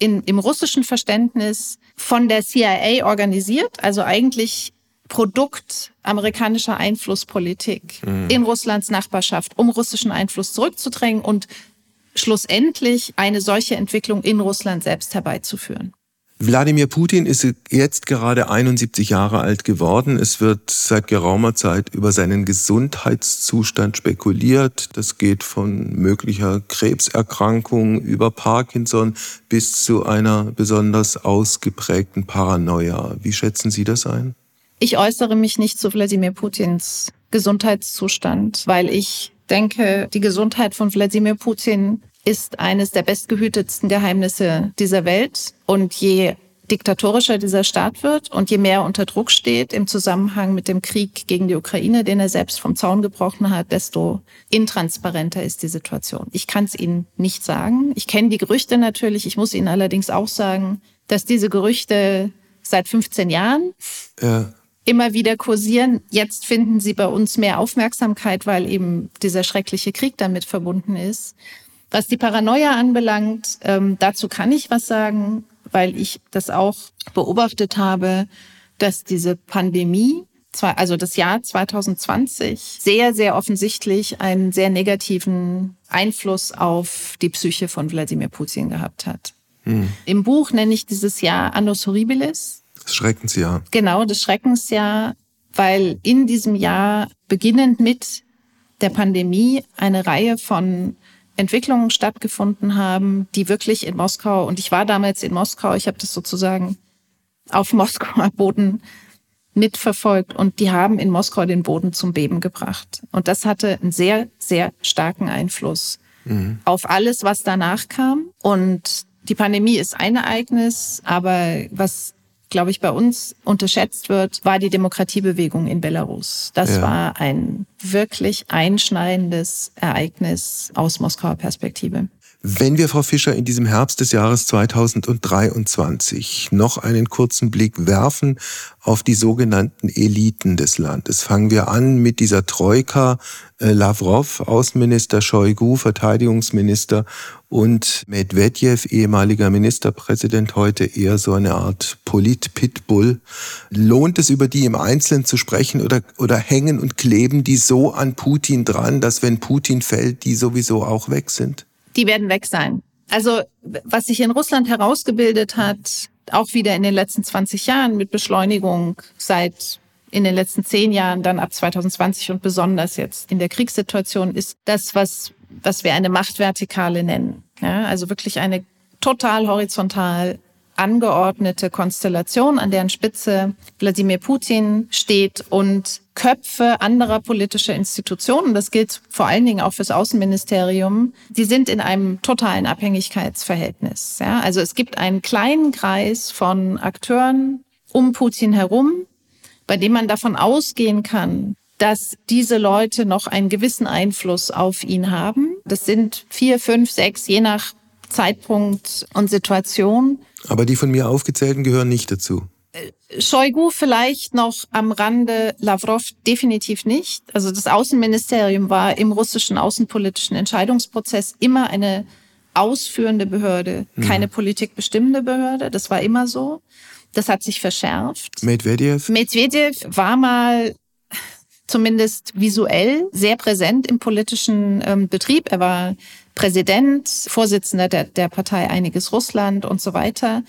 in, im russischen Verständnis von der CIA organisiert, also eigentlich Produkt amerikanischer Einflusspolitik mhm. in Russlands Nachbarschaft, um russischen Einfluss zurückzudrängen und schlussendlich eine solche Entwicklung in Russland selbst herbeizuführen. Wladimir Putin ist jetzt gerade 71 Jahre alt geworden. Es wird seit geraumer Zeit über seinen Gesundheitszustand spekuliert. Das geht von möglicher Krebserkrankung über Parkinson bis zu einer besonders ausgeprägten Paranoia. Wie schätzen Sie das ein? Ich äußere mich nicht zu Wladimir Putins Gesundheitszustand, weil ich denke, die Gesundheit von Wladimir Putin ist eines der bestgehütetsten Geheimnisse dieser Welt. Und je diktatorischer dieser Staat wird und je mehr er unter Druck steht im Zusammenhang mit dem Krieg gegen die Ukraine, den er selbst vom Zaun gebrochen hat, desto intransparenter ist die Situation. Ich kann es Ihnen nicht sagen. Ich kenne die Gerüchte natürlich. Ich muss Ihnen allerdings auch sagen, dass diese Gerüchte seit 15 Jahren ja. immer wieder kursieren. Jetzt finden sie bei uns mehr Aufmerksamkeit, weil eben dieser schreckliche Krieg damit verbunden ist. Was die Paranoia anbelangt, ähm, dazu kann ich was sagen, weil ich das auch beobachtet habe, dass diese Pandemie, also das Jahr 2020, sehr, sehr offensichtlich einen sehr negativen Einfluss auf die Psyche von Wladimir Putin gehabt hat. Hm. Im Buch nenne ich dieses Jahr Annus Horribilis. Das Schreckensjahr. Genau, das Schreckensjahr, weil in diesem Jahr, beginnend mit der Pandemie, eine Reihe von Entwicklungen stattgefunden haben, die wirklich in Moskau, und ich war damals in Moskau, ich habe das sozusagen auf Moskauer Boden mitverfolgt und die haben in Moskau den Boden zum Beben gebracht. Und das hatte einen sehr, sehr starken Einfluss mhm. auf alles, was danach kam. Und die Pandemie ist ein Ereignis, aber was glaube ich, bei uns unterschätzt wird, war die Demokratiebewegung in Belarus. Das ja. war ein wirklich einschneidendes Ereignis aus Moskauer Perspektive. Wenn wir, Frau Fischer, in diesem Herbst des Jahres 2023 noch einen kurzen Blick werfen auf die sogenannten Eliten des Landes, fangen wir an mit dieser Troika, äh, Lavrov, Außenminister Shoigu, Verteidigungsminister und Medvedev, ehemaliger Ministerpräsident, heute eher so eine Art Polit-Pitbull. Lohnt es, über die im Einzelnen zu sprechen oder, oder hängen und kleben die so an Putin dran, dass wenn Putin fällt, die sowieso auch weg sind? Die werden weg sein. Also was sich in Russland herausgebildet hat, auch wieder in den letzten 20 Jahren mit Beschleunigung seit in den letzten zehn Jahren, dann ab 2020 und besonders jetzt in der Kriegssituation, ist das, was, was wir eine Machtvertikale nennen. Ja, also wirklich eine total horizontal angeordnete Konstellation, an deren Spitze Wladimir Putin steht und Köpfe anderer politischer Institutionen, das gilt vor allen Dingen auch fürs Außenministerium, die sind in einem totalen Abhängigkeitsverhältnis. Ja? Also es gibt einen kleinen Kreis von Akteuren um Putin herum, bei dem man davon ausgehen kann, dass diese Leute noch einen gewissen Einfluss auf ihn haben. Das sind vier, fünf, sechs, je nach Zeitpunkt und Situation. Aber die von mir aufgezählten gehören nicht dazu. Shoigu vielleicht noch am Rande, Lavrov definitiv nicht. Also das Außenministerium war im russischen außenpolitischen Entscheidungsprozess immer eine ausführende Behörde, mhm. keine mhm. politikbestimmende Behörde. Das war immer so. Das hat sich verschärft. Medvedev? Medvedev war mal zumindest visuell sehr präsent im politischen ähm, Betrieb. Er war Präsident, Vorsitzender der, der Partei Einiges Russland und so weiter.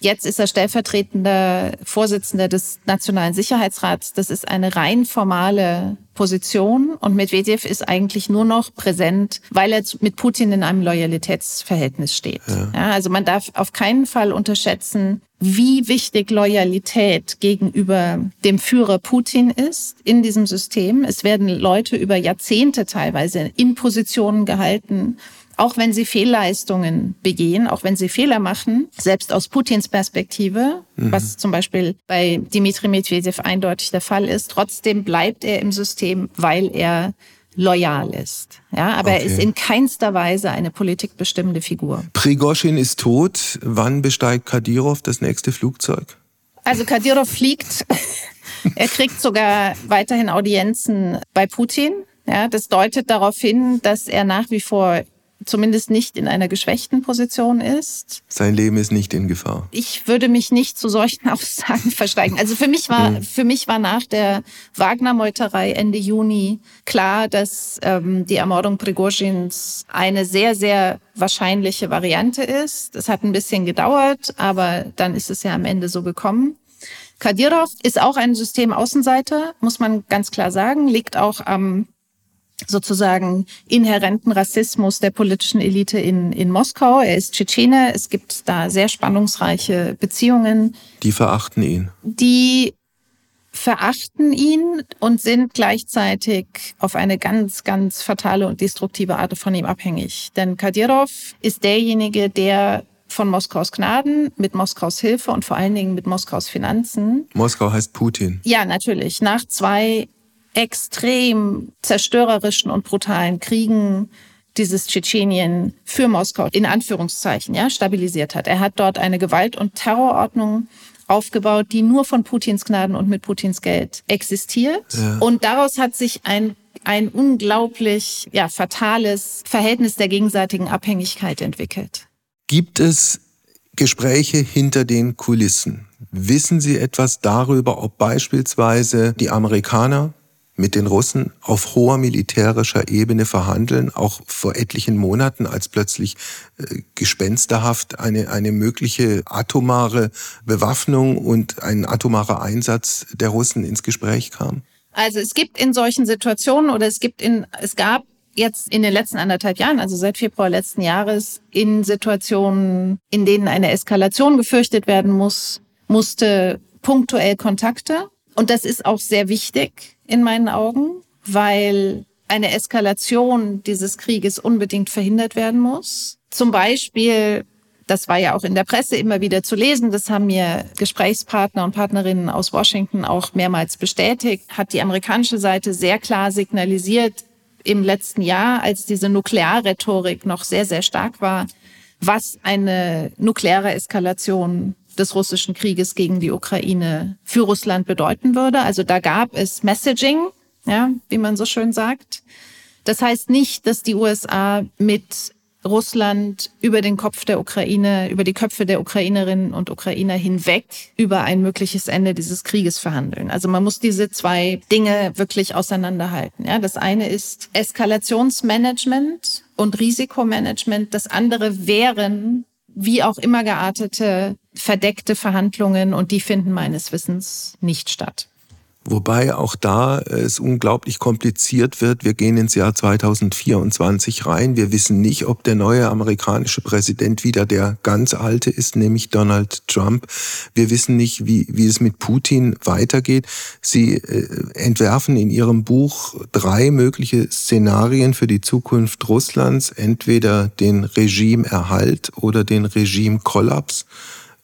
Jetzt ist er stellvertretender Vorsitzender des Nationalen Sicherheitsrats. Das ist eine rein formale Position und Medvedev ist eigentlich nur noch präsent, weil er mit Putin in einem Loyalitätsverhältnis steht. Ja. Ja, also man darf auf keinen Fall unterschätzen, wie wichtig Loyalität gegenüber dem Führer Putin ist in diesem System. Es werden Leute über Jahrzehnte teilweise in Positionen gehalten, auch wenn sie Fehlleistungen begehen, auch wenn sie Fehler machen, selbst aus Putins Perspektive, mhm. was zum Beispiel bei Dmitri Medvedev eindeutig der Fall ist, trotzdem bleibt er im System, weil er loyal ist. Ja, aber okay. er ist in keinster Weise eine politikbestimmende Figur. Prigoschin ist tot. Wann besteigt Kadyrov das nächste Flugzeug? Also Kadyrov fliegt. er kriegt sogar weiterhin Audienzen bei Putin. Ja, das deutet darauf hin, dass er nach wie vor zumindest nicht in einer geschwächten Position ist. Sein Leben ist nicht in Gefahr. Ich würde mich nicht zu solchen Aussagen versteigen. Also für mich war, mhm. für mich war nach der Wagner-Meuterei Ende Juni klar, dass ähm, die Ermordung Prigozhins eine sehr, sehr wahrscheinliche Variante ist. Es hat ein bisschen gedauert, aber dann ist es ja am Ende so gekommen. Kadyrov ist auch ein Systemaußenseiter, muss man ganz klar sagen, liegt auch am sozusagen inhärenten Rassismus der politischen Elite in, in Moskau. Er ist Tschetschene. Es gibt da sehr spannungsreiche Beziehungen. Die verachten ihn. Die verachten ihn und sind gleichzeitig auf eine ganz, ganz fatale und destruktive Art von ihm abhängig. Denn Kadyrov ist derjenige, der von Moskaus Gnaden, mit Moskaus Hilfe und vor allen Dingen mit Moskaus Finanzen. Moskau heißt Putin. Ja, natürlich. Nach zwei extrem zerstörerischen und brutalen Kriegen dieses Tschetschenien für Moskau in Anführungszeichen ja stabilisiert hat. Er hat dort eine Gewalt- und Terrorordnung aufgebaut, die nur von Putins Gnaden und mit Putins Geld existiert. Ja. Und daraus hat sich ein ein unglaublich ja, fatales Verhältnis der gegenseitigen Abhängigkeit entwickelt. Gibt es Gespräche hinter den Kulissen? Wissen Sie etwas darüber, ob beispielsweise die Amerikaner mit den Russen auf hoher militärischer Ebene verhandeln, auch vor etlichen Monaten, als plötzlich äh, gespensterhaft eine, eine mögliche atomare Bewaffnung und ein atomarer Einsatz der Russen ins Gespräch kam? Also es gibt in solchen Situationen oder es gibt in, es gab jetzt in den letzten anderthalb Jahren, also seit Februar letzten Jahres, in Situationen, in denen eine Eskalation gefürchtet werden muss, musste punktuell Kontakte. Und das ist auch sehr wichtig in meinen Augen, weil eine Eskalation dieses Krieges unbedingt verhindert werden muss. Zum Beispiel, das war ja auch in der Presse immer wieder zu lesen, das haben mir Gesprächspartner und Partnerinnen aus Washington auch mehrmals bestätigt, hat die amerikanische Seite sehr klar signalisiert im letzten Jahr, als diese Nuklearrhetorik noch sehr, sehr stark war, was eine nukleare Eskalation des russischen Krieges gegen die Ukraine für Russland bedeuten würde. Also da gab es Messaging, ja, wie man so schön sagt. Das heißt nicht, dass die USA mit Russland über den Kopf der Ukraine, über die Köpfe der Ukrainerinnen und Ukrainer hinweg über ein mögliches Ende dieses Krieges verhandeln. Also man muss diese zwei Dinge wirklich auseinanderhalten. Ja, das eine ist Eskalationsmanagement und Risikomanagement. Das andere wären wie auch immer geartete verdeckte Verhandlungen und die finden meines Wissens nicht statt. Wobei auch da es unglaublich kompliziert wird. Wir gehen ins Jahr 2024 rein. Wir wissen nicht, ob der neue amerikanische Präsident wieder der ganz alte ist, nämlich Donald Trump. Wir wissen nicht, wie, wie es mit Putin weitergeht. Sie äh, entwerfen in Ihrem Buch drei mögliche Szenarien für die Zukunft Russlands. Entweder den Regimeerhalt oder den Regimekollaps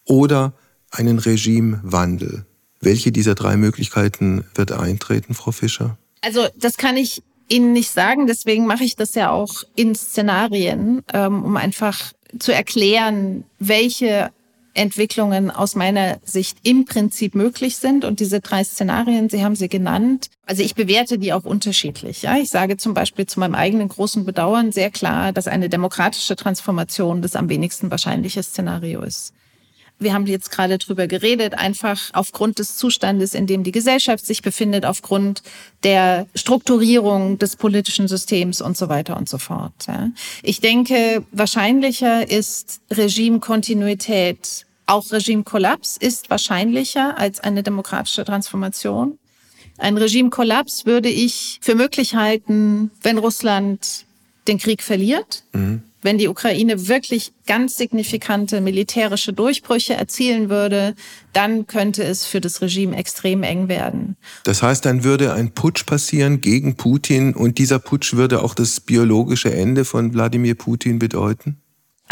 oder einen Regimewandel. Welche dieser drei Möglichkeiten wird eintreten, Frau Fischer? Also das kann ich Ihnen nicht sagen, deswegen mache ich das ja auch in Szenarien, ähm, um einfach zu erklären, welche Entwicklungen aus meiner Sicht im Prinzip möglich sind. Und diese drei Szenarien, Sie haben sie genannt. Also ich bewerte die auch unterschiedlich. Ja, ich sage zum Beispiel zu meinem eigenen großen Bedauern sehr klar, dass eine demokratische Transformation das am wenigsten wahrscheinliche Szenario ist wir haben jetzt gerade drüber geredet, einfach aufgrund des Zustandes, in dem die Gesellschaft sich befindet, aufgrund der Strukturierung des politischen Systems und so weiter und so fort. Ich denke, wahrscheinlicher ist Regimekontinuität, auch Regimekollaps ist wahrscheinlicher als eine demokratische Transformation. Ein Regimekollaps würde ich für möglich halten, wenn Russland den Krieg verliert. Mhm wenn die Ukraine wirklich ganz signifikante militärische Durchbrüche erzielen würde, dann könnte es für das Regime extrem eng werden. Das heißt, dann würde ein Putsch passieren gegen Putin und dieser Putsch würde auch das biologische Ende von Wladimir Putin bedeuten?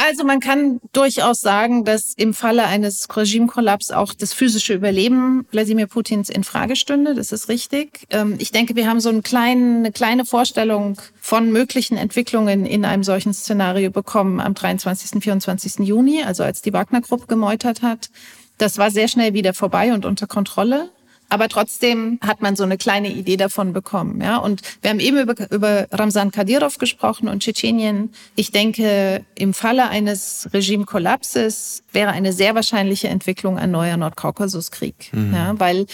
Also man kann durchaus sagen, dass im Falle eines Regimekollaps auch das physische Überleben Wladimir Putins in Frage stünde. Das ist richtig. Ähm, ich denke, wir haben so einen kleinen, eine kleine Vorstellung von möglichen Entwicklungen in einem solchen Szenario bekommen am 23. 24. Juni, also als die Wagner-Gruppe gemeutert hat. Das war sehr schnell wieder vorbei und unter Kontrolle. Aber trotzdem hat man so eine kleine Idee davon bekommen. Ja? Und wir haben eben über, über Ramsan Kadyrov gesprochen und Tschetschenien. Ich denke, im Falle eines Regimekollapses wäre eine sehr wahrscheinliche Entwicklung ein neuer Nordkaukasuskrieg. Mhm. Ja? Weil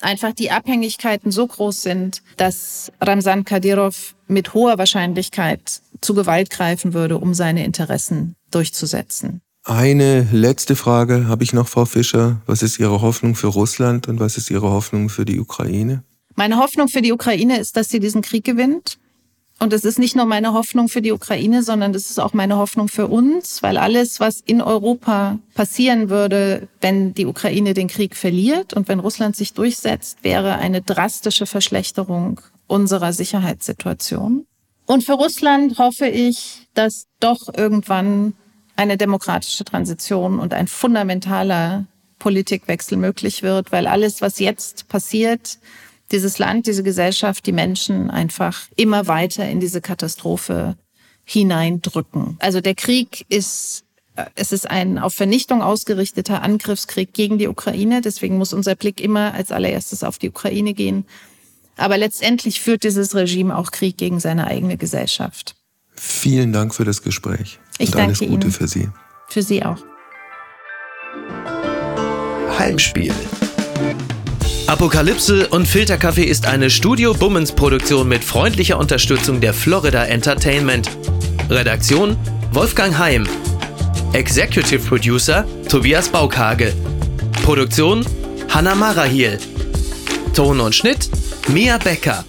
einfach die Abhängigkeiten so groß sind, dass Ramsan Kadyrov mit hoher Wahrscheinlichkeit zu Gewalt greifen würde, um seine Interessen durchzusetzen. Eine letzte Frage habe ich noch, Frau Fischer. Was ist Ihre Hoffnung für Russland und was ist Ihre Hoffnung für die Ukraine? Meine Hoffnung für die Ukraine ist, dass sie diesen Krieg gewinnt. Und es ist nicht nur meine Hoffnung für die Ukraine, sondern es ist auch meine Hoffnung für uns, weil alles, was in Europa passieren würde, wenn die Ukraine den Krieg verliert und wenn Russland sich durchsetzt, wäre eine drastische Verschlechterung unserer Sicherheitssituation. Und für Russland hoffe ich, dass doch irgendwann eine demokratische Transition und ein fundamentaler Politikwechsel möglich wird, weil alles, was jetzt passiert, dieses Land, diese Gesellschaft, die Menschen einfach immer weiter in diese Katastrophe hineindrücken. Also der Krieg ist es ist ein auf Vernichtung ausgerichteter Angriffskrieg gegen die Ukraine. Deswegen muss unser Blick immer als allererstes auf die Ukraine gehen. Aber letztendlich führt dieses Regime auch Krieg gegen seine eigene Gesellschaft. Vielen Dank für das Gespräch. Ich und danke alles Gute Ihnen. für Sie. Für Sie auch. Heimspiel. Apokalypse und Filterkaffee ist eine Studio Bummens Produktion mit freundlicher Unterstützung der Florida Entertainment. Redaktion Wolfgang Heim. Executive Producer Tobias Baukage. Produktion Hanna Marahiel. Ton und Schnitt Mia Becker.